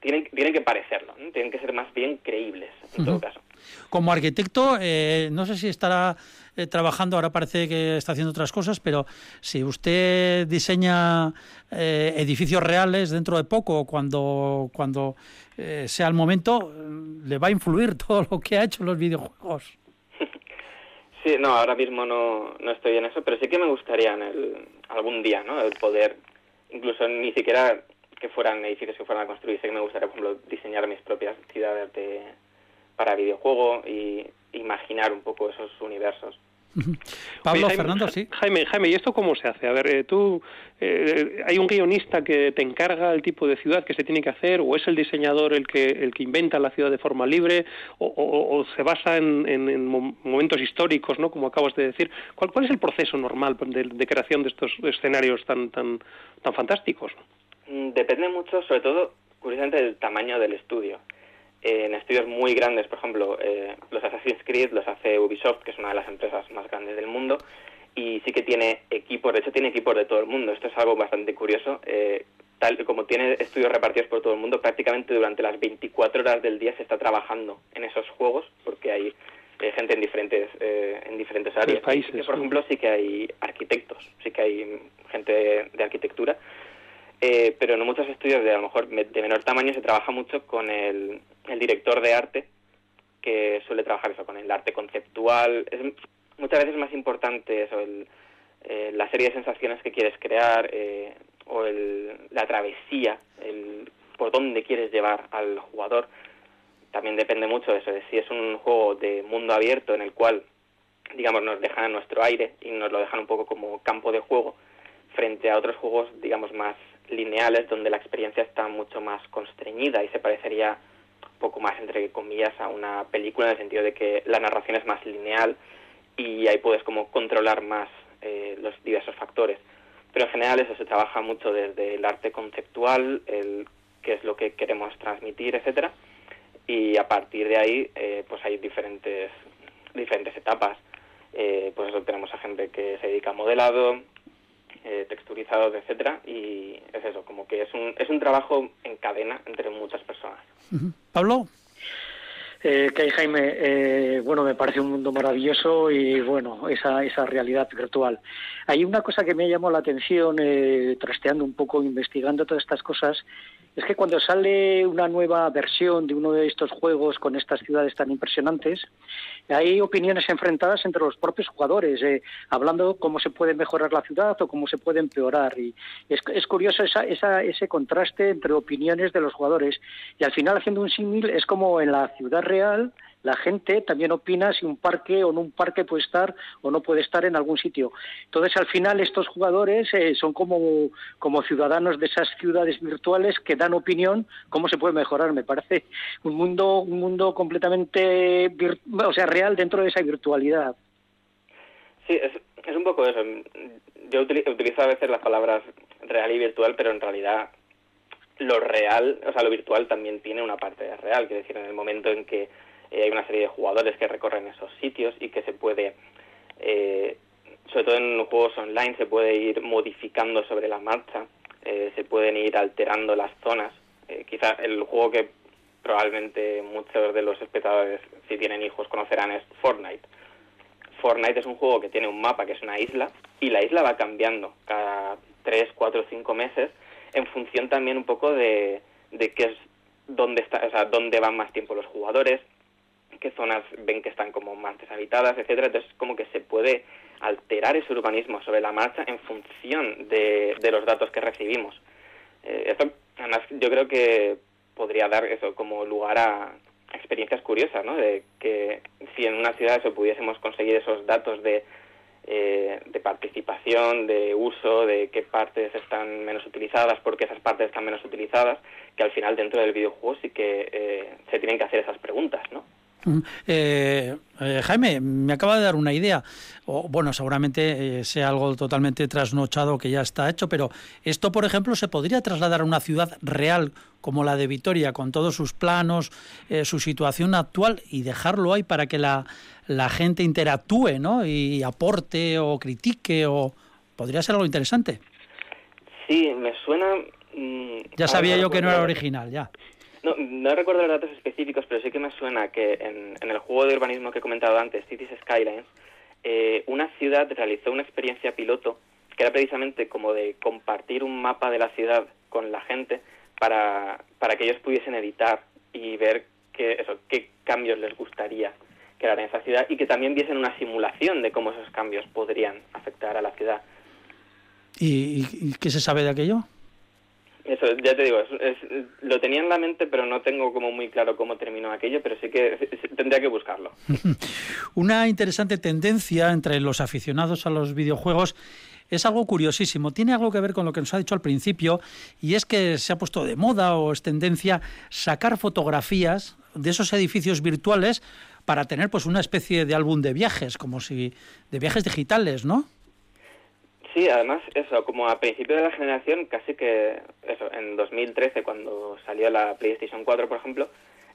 tienen, tienen que parecerlo, tienen que ser más bien creíbles en todo caso. Como arquitecto, eh, no sé si estará eh, trabajando, ahora parece que está haciendo otras cosas, pero si usted diseña eh, edificios reales dentro de poco, cuando, cuando sea el momento, le va a influir todo lo que ha hecho en los videojuegos. Sí, no, ahora mismo no, no estoy en eso, pero sí que me gustaría en el, algún día, ¿no? El poder, incluso ni siquiera que fueran edificios que fueran a construir. Sé que me gustaría, por ejemplo, diseñar mis propias ciudades de, para videojuego y imaginar un poco esos universos. Pablo, Fernando, sí. Jaime, Jaime, ¿y esto cómo se hace? A ver, eh, tú, eh, ¿hay un guionista que te encarga el tipo de ciudad que se tiene que hacer? ¿O es el diseñador el que, el que inventa la ciudad de forma libre? ¿O, se basa en, momentos históricos, ¿no? como acabas de decir? ¿Cuál, cuál es el proceso normal de, de creación de estos escenarios tan, tan, tan fantásticos? Mm, depende mucho, sobre todo, curiosamente, del tamaño del estudio. En estudios muy grandes, por ejemplo, eh, los Assassin's Creed los hace Ubisoft, que es una de las empresas más grandes del mundo, y sí que tiene equipos, de hecho tiene equipos de todo el mundo. Esto es algo bastante curioso. Eh, tal como tiene estudios repartidos por todo el mundo, prácticamente durante las 24 horas del día se está trabajando en esos juegos, porque hay eh, gente en diferentes en diferentes áreas. Países, por ejemplo, sí que hay arquitectos, sí que hay gente de arquitectura eh, pero en muchos estudios de a lo mejor de menor tamaño se trabaja mucho con el, director de arte, que suele trabajar eso, con el arte conceptual. Es muchas veces más importante eso, el, eh, la serie de sensaciones que quieres crear eh, o el, la travesía, el por dónde quieres llevar al jugador. También depende mucho de eso, de si es un juego de mundo abierto en el cual, digamos, nos dejan a nuestro aire y nos lo dejan un poco como campo de juego, frente a otros juegos, digamos, más lineales donde la experiencia está mucho más constreñida y se parecería poco más, entre comillas, a una película en el sentido de que la narración es más lineal y ahí puedes como controlar más eh, los diversos factores. Pero en general eso se trabaja mucho desde el arte conceptual, el qué es lo que queremos transmitir, etcétera, y a partir de ahí eh, pues hay diferentes diferentes etapas. Eh, pues tenemos a gente que se dedica a modelado, eh, texturizados, etcétera, y es eso, como que es un, es un trabajo en cadena entre muchas personas. Pablo. Eh, que Jaime, eh, bueno, me parece un mundo maravilloso y bueno, esa, esa realidad virtual. Hay una cosa que me llamó la atención, eh, trasteando un poco, investigando todas estas cosas, es que cuando sale una nueva versión de uno de estos juegos con estas ciudades tan impresionantes, hay opiniones enfrentadas entre los propios jugadores, eh, hablando cómo se puede mejorar la ciudad o cómo se puede empeorar. Y es, es curioso esa, esa, ese contraste entre opiniones de los jugadores. Y al final, haciendo un símil, es como en la ciudad real la gente también opina si un parque o no un parque puede estar o no puede estar en algún sitio. Entonces, al final, estos jugadores eh, son como, como ciudadanos de esas ciudades virtuales que dan opinión cómo se puede mejorar. Me parece un mundo, un mundo completamente, o sea, real dentro de esa virtualidad. Sí, es, es un poco eso. Yo utilizo a veces las palabras real y virtual, pero en realidad lo real, o sea, lo virtual también tiene una parte real, quiero decir, en el momento en que eh, hay una serie de jugadores que recorren esos sitios y que se puede, eh, sobre todo en juegos online, se puede ir modificando sobre la marcha, eh, se pueden ir alterando las zonas. quizá el juego que probablemente muchos de los espectadores, si tienen hijos, conocerán es Fortnite. Fortnite es un juego que tiene un mapa que es una isla y la isla va cambiando cada 3, 4, 5 meses en función también un poco de, de qué es dónde está, o sea, dónde van más tiempo los jugadores, qué zonas ven que están como más deshabitadas, etcétera. Entonces, como que se puede alterar ese urbanismo sobre la marcha en función de, los datos que recibimos. Eh, esto, además, yo creo que podría dar eso como lugar a experiencias curiosas, ¿no? De que si en una ciudad eso pudiésemos conseguir esos datos de eh, de participación, de uso, de qué partes están menos utilizadas, por qué esas partes están menos utilizadas, que al final dentro del videojuego sí que eh, se tienen que hacer esas preguntas, ¿no? Eh, eh, Jaime, me acaba de dar una idea. O, bueno, seguramente sea algo totalmente trasnochado que ya está hecho, pero esto, por ejemplo, se podría trasladar a una ciudad real como la de Vitoria, con todos sus planos, su situación actual y dejarlo ahí para que la, la gente interactúe, ¿no? Y aporte o critique o podría ser algo interesante. Sí, me suena. Mm, ya sabía yo que no era original, ya. No, no recuerdo los datos específicos, pero sí que me suena que en, el juego de urbanismo que he comentado antes, Cities Skylines, eh, una ciudad realizó una experiencia piloto que era precisamente como de compartir un mapa de la ciudad con la gente para, para que ellos pudiesen editar y ver qué, cambios les gustaría crear en esa ciudad y que también viesen una simulación de cómo esos cambios podrían afectar a la ciudad. ¿Y, qué se sabe de aquello? Eso, ya te digo, lo tenía en la mente, pero no tengo como muy claro cómo terminó aquello, pero sí que tendría que buscarlo. Una interesante tendencia entre los aficionados a los videojuegos es algo curiosísimo. Tiene algo que ver con lo que nos ha dicho al principio, y es que se ha puesto de moda o es tendencia sacar fotografías de esos edificios virtuales para tener pues una especie de álbum de viajes, como si de viajes digitales, ¿no? Sí, además eso, como a principio de la generación, casi que eso, en 2013 cuando salió la PlayStation 4, por ejemplo,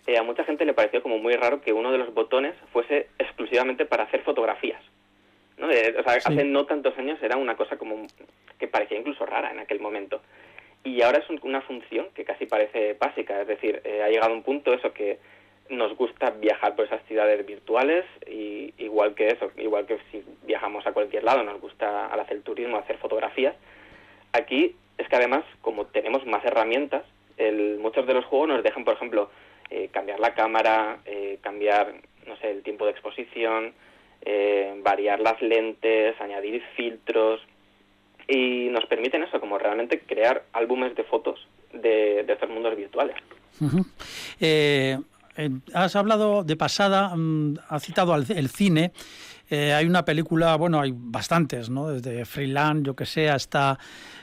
eh, a mucha gente le pareció como muy raro que uno de los botones fuese exclusivamente para hacer fotografías. ¿no? Eh, o sea, hace no tantos años era una cosa como que parecía incluso rara en aquel momento. Y ahora es una función que casi parece básica, es decir, eh, ha llegado un punto eso que nos gusta viajar por esas ciudades virtuales y igual que eso, igual que si viajamos a cualquier lado, nos gusta al hacer turismo, hacer fotografías. Aquí es que además, como tenemos más herramientas, el, muchos de los juegos nos dejan, por ejemplo, eh, cambiar la cámara, eh, cambiar, no sé, el tiempo de exposición, eh, variar las lentes, añadir filtros y nos permiten eso, como realmente crear álbumes de fotos de, de estos mundos virtuales. Has hablado de pasada, mm, has citado el cine. Eh, hay una película, bueno, hay bastantes, ¿no? Desde Freeland, yo que sé, hasta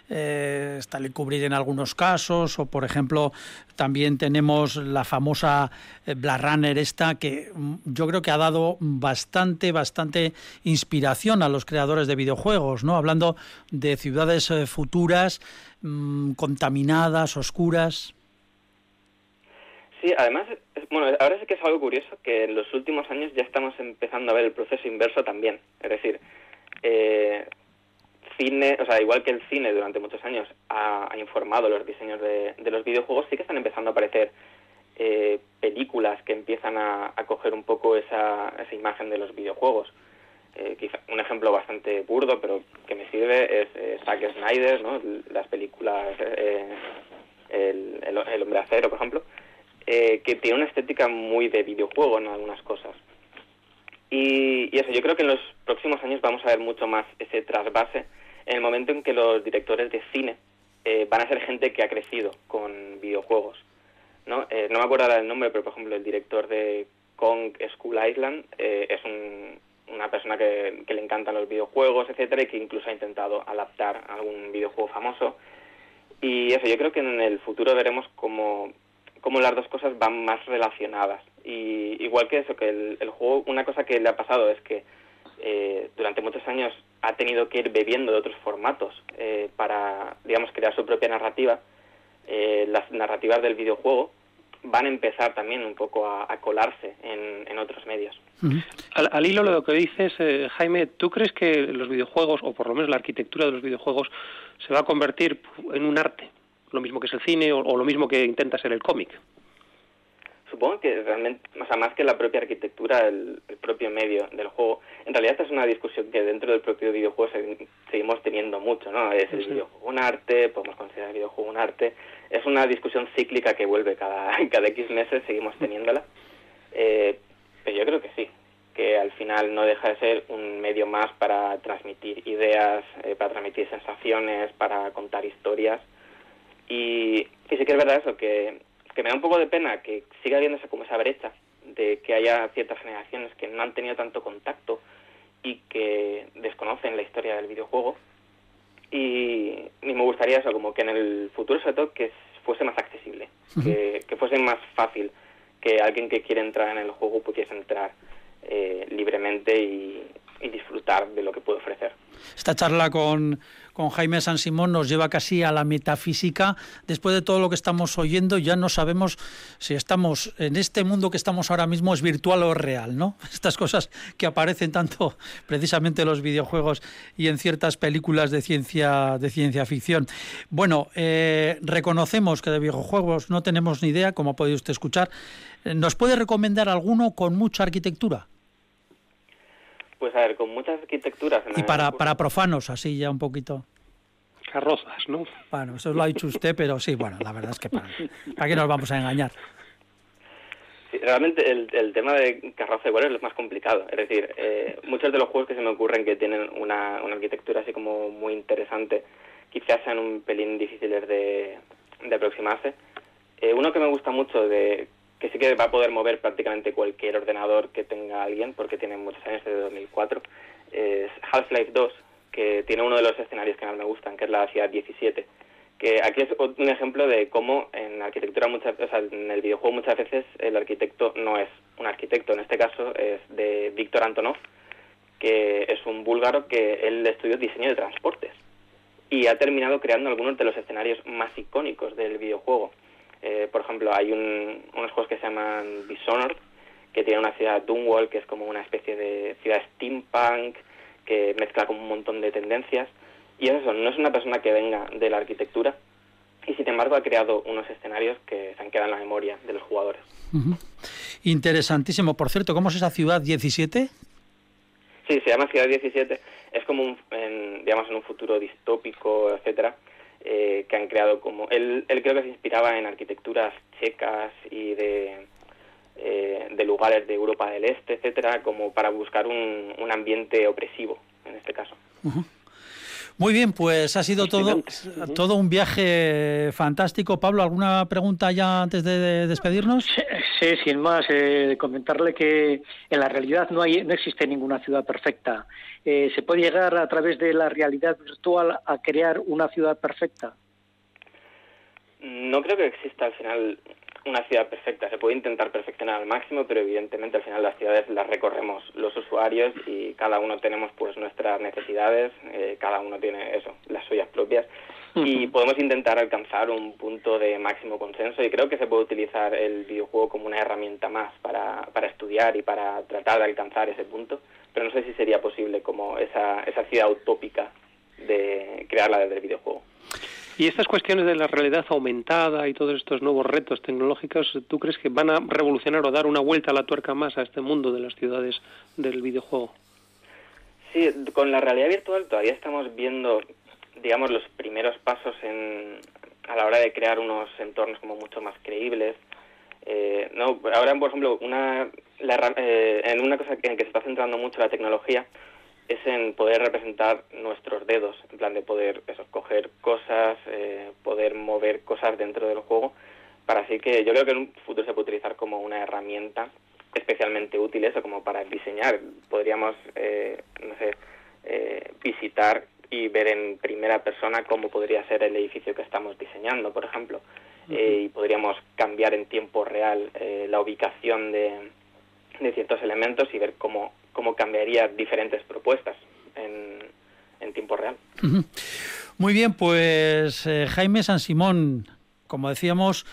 eh, Stanley Kubrick en algunos casos, o por ejemplo, también tenemos la famosa eh, Black Runner esta, que mm, yo creo que ha dado bastante, bastante inspiración a los creadores de videojuegos, ¿no? Hablando de ciudades futuras, mm, contaminadas, oscuras. Sí, además, bueno, ahora sí que es algo curioso que en los últimos años ya estamos empezando a ver el proceso inverso también. Es decir, eh, cine, o sea, igual que el cine durante muchos años ha, informado los diseños de, los videojuegos, sí que están empezando a aparecer eh, películas que empiezan a, coger un poco esa, esa imagen de los videojuegos. Eh, quizá un ejemplo bastante burdo, pero que me sirve, es eh, Zack Snyder, ¿no? las películas eh, el, el, el Hombre Acero, por ejemplo eh, que tiene una estética muy de videojuego en algunas cosas. Y, eso, yo creo que en los próximos años vamos a ver mucho más ese trasvase en el momento en que los directores de cine eh, van a ser gente que ha crecido con videojuegos. ¿no? Eh, no me acuerdo el nombre, pero por ejemplo el director de Kong School Island es una persona que, que, le encantan los videojuegos, etcétera, y que incluso ha intentado adaptar algún videojuego famoso. Y eso, yo creo que en el futuro veremos como cómo las dos cosas van más relacionadas. Y igual que eso, que el, juego, una cosa que le ha pasado es que eh, durante muchos años ha tenido que ir bebiendo de otros formatos eh, para, digamos, crear su propia narrativa. Eh, las narrativas del videojuego van a empezar también un poco a, colarse en, otros medios. al, hilo de lo que dices, Jaime, ¿tú crees que los videojuegos, o por lo menos la arquitectura de los videojuegos, se va a convertir en un arte? Lo mismo que es el cine o, lo mismo que intenta ser el cómic. Supongo que realmente, o sea, más que la propia arquitectura, el, propio medio del juego, en realidad esta es una discusión que dentro del propio videojuego seguimos teniendo mucho, ¿no? Es el videojuego un arte, podemos considerar el videojuego un arte, es una discusión cíclica que vuelve cada, cada X meses, seguimos teniéndola. Eh, yo creo que sí, que al final no deja de ser un medio más para transmitir ideas, eh, para transmitir sensaciones, para contar historias. Y, y sí que es verdad eso, que, que me da un poco de pena que siga habiendo esa, como esa brecha de que haya ciertas generaciones que no han tenido tanto contacto y que desconocen la historia del videojuego. Y, y me gustaría eso, como que en el futuro sobre todo que fuese más accesible, que, que fuese más fácil que alguien que quiere entrar en el juego pudiese entrar eh, libremente y, y disfrutar de lo que puede ofrecer. Esta charla con, con Jaime San Simón nos lleva casi a la metafísica. Después de todo lo que estamos oyendo, ya no sabemos si estamos en este mundo que estamos ahora mismo es virtual o real, ¿no? Estas cosas que aparecen tanto precisamente en los videojuegos y en ciertas películas de ciencia de ciencia ficción. Bueno, eh, reconocemos que de videojuegos no tenemos ni idea, como ha podido usted escuchar. ¿Nos puede recomendar alguno con mucha arquitectura? Pues a ver, con muchas arquitecturas... y para, para profanos, así ya un poquito... Carrozas, ¿no? Bueno, eso lo ha dicho usted, pero sí, bueno, la verdad es que para, ¿para qué nos vamos a engañar? Sí, realmente el, el, tema de carroza igual es lo más complicado. Es decir, eh, muchos de los juegos que se me ocurren que tienen una, una arquitectura así como muy interesante, quizás sean un pelín difíciles de, de aproximarse. Eh, uno que me gusta mucho de que sí que va a poder mover prácticamente cualquier ordenador que tenga alguien, porque tiene muchos años, desde 2004, es Half-Life 2, que tiene uno de los escenarios que más me gustan, que es la ciudad 17. Que aquí es un ejemplo de cómo en arquitectura, muchas, o sea, en el videojuego muchas veces el arquitecto no es un arquitecto, en este caso es de Víctor Antonov, que es un búlgaro que él estudió diseño de transportes y ha terminado creando algunos de los escenarios más icónicos del videojuego. Eh, por ejemplo, hay un, unos juegos que se llaman Dishonored, que tiene una ciudad Dunwall, que es como una especie de ciudad steampunk, que mezcla con un montón de tendencias. Y eso, no es una persona que venga de la arquitectura, y sin embargo ha creado unos escenarios que se han quedado en la memoria de los jugadores. Uh -huh. Interesantísimo. Por cierto, ¿cómo es esa ciudad 17? Sí, se llama Ciudad 17. Es como, un, en, digamos, en un futuro distópico, etcétera, eh, que han creado como... Él, él creo que se inspiraba en arquitecturas checas y de, eh, de lugares de Europa del Este, etcétera, como para buscar un, un ambiente opresivo, en este caso. Uh -huh. Muy bien, pues ha sido todo, todo un viaje fantástico. Pablo, ¿alguna pregunta ya antes de despedirnos? Sí, sí sin más, eh, comentarle que en la realidad no, hay, no existe ninguna ciudad perfecta. Eh, ¿Se puede llegar a través de la realidad virtual a crear una ciudad perfecta? No creo que exista al final una ciudad perfecta. Se puede intentar perfeccionar al máximo, pero evidentemente al final las ciudades las recorremos los usuarios y cada uno tenemos pues nuestras necesidades, eh, cada uno tiene eso, las suyas propias y podemos intentar alcanzar un punto de máximo consenso y creo que se puede utilizar el videojuego como una herramienta más para, para estudiar y para tratar de alcanzar ese punto, pero no sé si sería posible como esa, esa ciudad utópica de crearla desde el videojuego. Y estas cuestiones de la realidad aumentada y todos estos nuevos retos tecnológicos, ¿tú crees que van a revolucionar o dar una vuelta a la tuerca más a este mundo de las ciudades del videojuego? Sí, con la realidad virtual todavía estamos viendo, digamos, los primeros pasos en, a la hora de crear unos entornos como mucho más creíbles. Eh, no, ahora, por ejemplo, una, la, eh, en una cosa en que se está centrando mucho la tecnología es en poder representar nuestros dedos, en plan de poder eso, coger cosas, eh, poder mover cosas dentro del juego, para así que yo creo que en un futuro se puede utilizar como una herramienta especialmente útil eso, como para diseñar. Podríamos, eh, no sé, eh, visitar y ver en primera persona cómo podría ser el edificio que estamos diseñando, por ejemplo, uh -huh. y podríamos cambiar en tiempo real la ubicación de, de ciertos elementos y ver cómo cómo cambiaría diferentes propuestas en, en tiempo real. Uh -huh. Muy bien, pues eh, Jaime San Simón, como decíamos,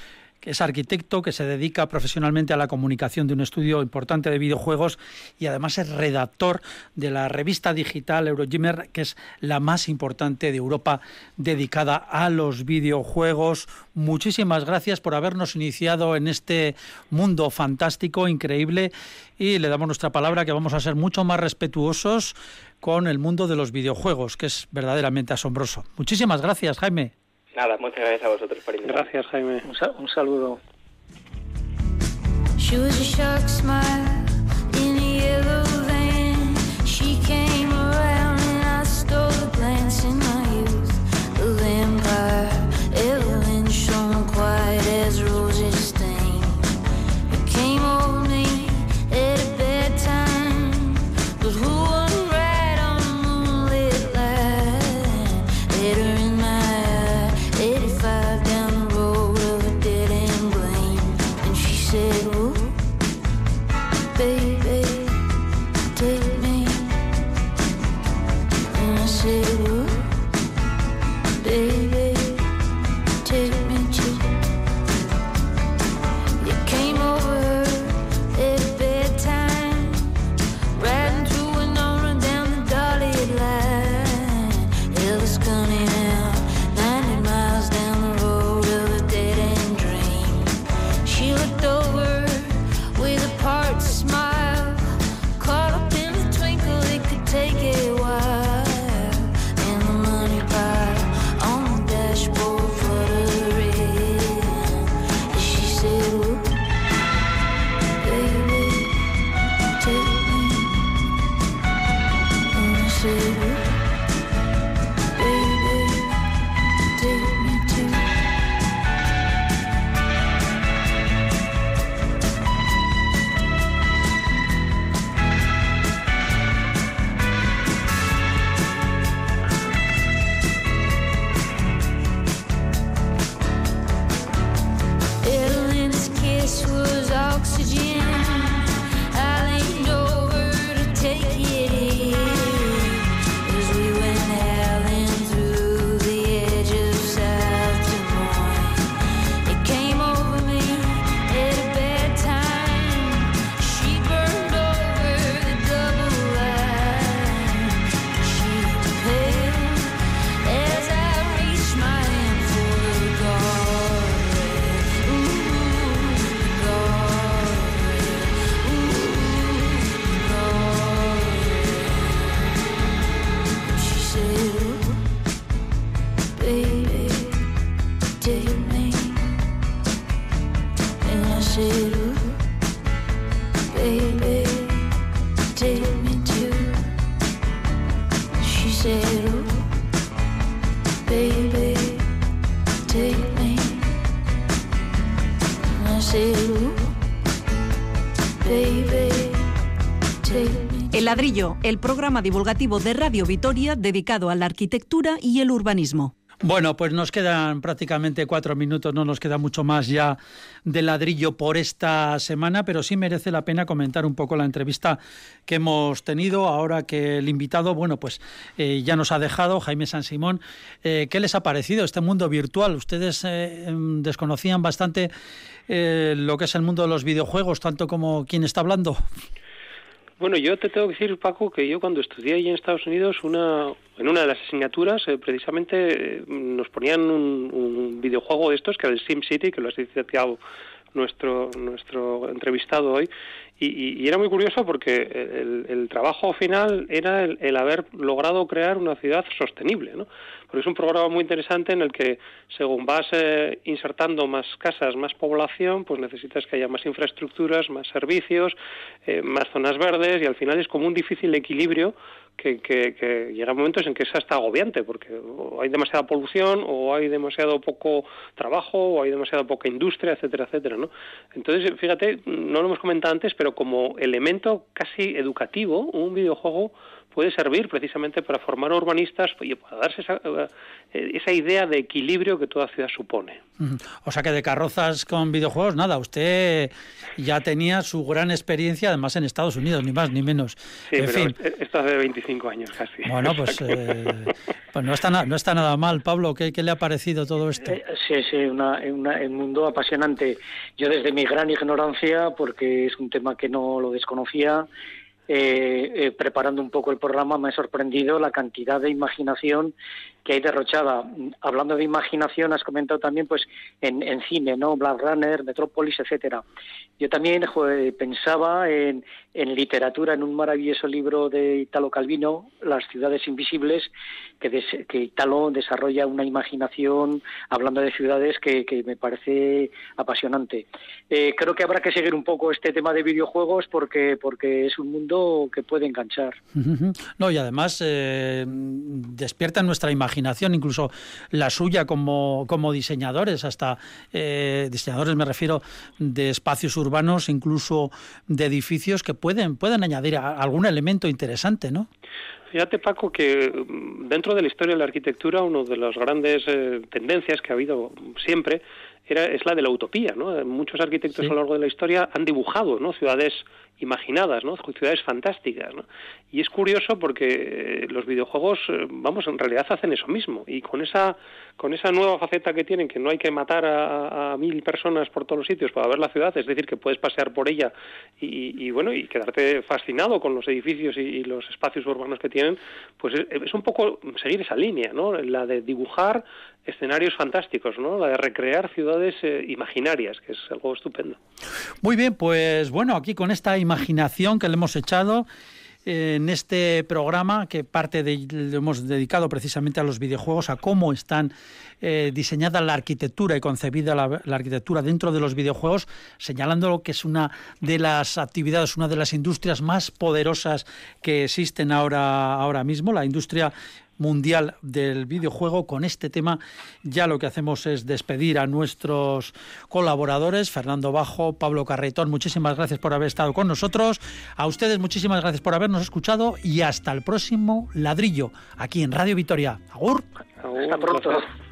es arquitecto, que se dedica profesionalmente a la comunicación de un estudio importante de videojuegos y además es redactor de la revista digital Eurogamer, que es la más importante de Europa dedicada a los videojuegos. Muchísimas gracias por habernos iniciado en este mundo fantástico, increíble, y le damos nuestra palabra que vamos a ser mucho más respetuosos con el mundo de los videojuegos, que es verdaderamente asombroso. Muchísimas gracias, Jaime. Nada, muchas gracias a vosotros por invitarme. Gracias, Jaime. Un, saludo. Ladrillo, el programa divulgativo de Radio Vitoria dedicado a la arquitectura y el urbanismo. Bueno, pues nos quedan prácticamente cuatro minutos, no nos queda mucho más ya de ladrillo por esta semana, pero sí merece la pena comentar un poco la entrevista que hemos tenido ahora que el invitado, bueno, pues eh, ya nos ha dejado, Jaime San Simón. Eh, ¿Qué les ha parecido este mundo virtual? Ustedes eh, em, desconocían bastante lo que es el mundo de los videojuegos, tanto como quien está hablando. Bueno, yo te tengo que decir, Paco, que yo cuando estudié allí en Estados Unidos, una, en una de las asignaturas, eh, precisamente eh, nos ponían un, videojuego de estos, que era el SimCity, que lo ha citado nuestro, nuestro entrevistado hoy, y, era muy curioso porque el, trabajo final era el, haber logrado crear una ciudad sostenible, ¿no? Porque es un programa muy interesante en el que, según vas eh, insertando más casas, más población, pues necesitas que haya más infraestructuras, más servicios, eh, más zonas verdes, y al final es como un difícil equilibrio que, que, llega momentos en que es hasta agobiante, porque hay demasiada polución, o hay demasiado poco trabajo, o hay demasiada poca industria, etcétera, etcétera, ¿no? Entonces, fíjate, no lo hemos comentado antes, pero como elemento casi educativo, un videojuego puede servir precisamente para formar urbanistas y para darse esa, eh, esa, idea de equilibrio que toda ciudad supone. O sea que de carrozas con videojuegos, nada, usted ya tenía su gran experiencia, además en Estados Unidos, ni más ni menos. Sí, en fin. esto hace 25 años casi. Bueno, pues, eh, pues no, está no está nada mal. Pablo, ¿qué, qué le ha parecido todo esto? Eh, sí, sí, una, un mundo apasionante. Yo desde mi gran ignorancia, porque es un tema que no lo desconocía, eh, eh, preparando un poco el programa, me ha sorprendido la cantidad de imaginación que hay derrochada. Hablando de imaginación, has comentado también pues en, cine, ¿no? Black Runner, Metrópolis, etcétera. Yo también pensaba en, literatura, en un maravilloso libro de Italo Calvino, Las ciudades invisibles, que, que Italo desarrolla una imaginación hablando de ciudades que, me parece apasionante. Eh, creo que habrá que seguir un poco este tema de videojuegos porque, porque es un mundo que puede enganchar. No, y además eh, despierta nuestra imaginación incluso la suya como, como diseñadores, hasta eh, diseñadores me refiero de espacios urbanos, incluso de edificios que pueden, pueden añadir algún elemento interesante, ¿no? Fíjate, Paco, que mm, dentro de la historia de la arquitectura, una de las grandes eh, tendencias que ha habido siempre era, es la de la utopía. ¿no? Muchos arquitectos a lo largo de la historia han dibujado ¿no? ciudades imaginadas, ¿no? ciudades fantásticas. ¿no? Y es curioso porque los videojuegos, eh, vamos, en realidad hacen eso mismo. Y con esa, con esa nueva faceta que tienen, que no hay que matar a, mil personas por todos los sitios para ver la ciudad, es decir, que puedes pasear por ella y, bueno, y quedarte fascinado con los edificios y, los espacios urbanos que tienen, pues es, un poco seguir esa línea, ¿no? La de dibujar escenarios fantásticos, ¿no? La de recrear ciudades eh, imaginarias, que es algo estupendo. Muy bien, pues bueno, aquí con esta imaginación que le hemos echado en este programa que parte de lo hemos dedicado precisamente a los videojuegos, a cómo están eh, diseñada la arquitectura y concebida la, arquitectura dentro de los videojuegos, señalando que es una de las actividades, una de las industrias más poderosas que existen ahora, ahora mismo, la industria mundial del videojuego. Con este tema ya lo que hacemos es despedir a nuestros colaboradores, Fernando Bajo, Pablo Carretón, muchísimas gracias por haber estado con nosotros. A ustedes muchísimas gracias por habernos escuchado y hasta el próximo ladrillo aquí en Radio Vitoria. Agur. Hasta pronto.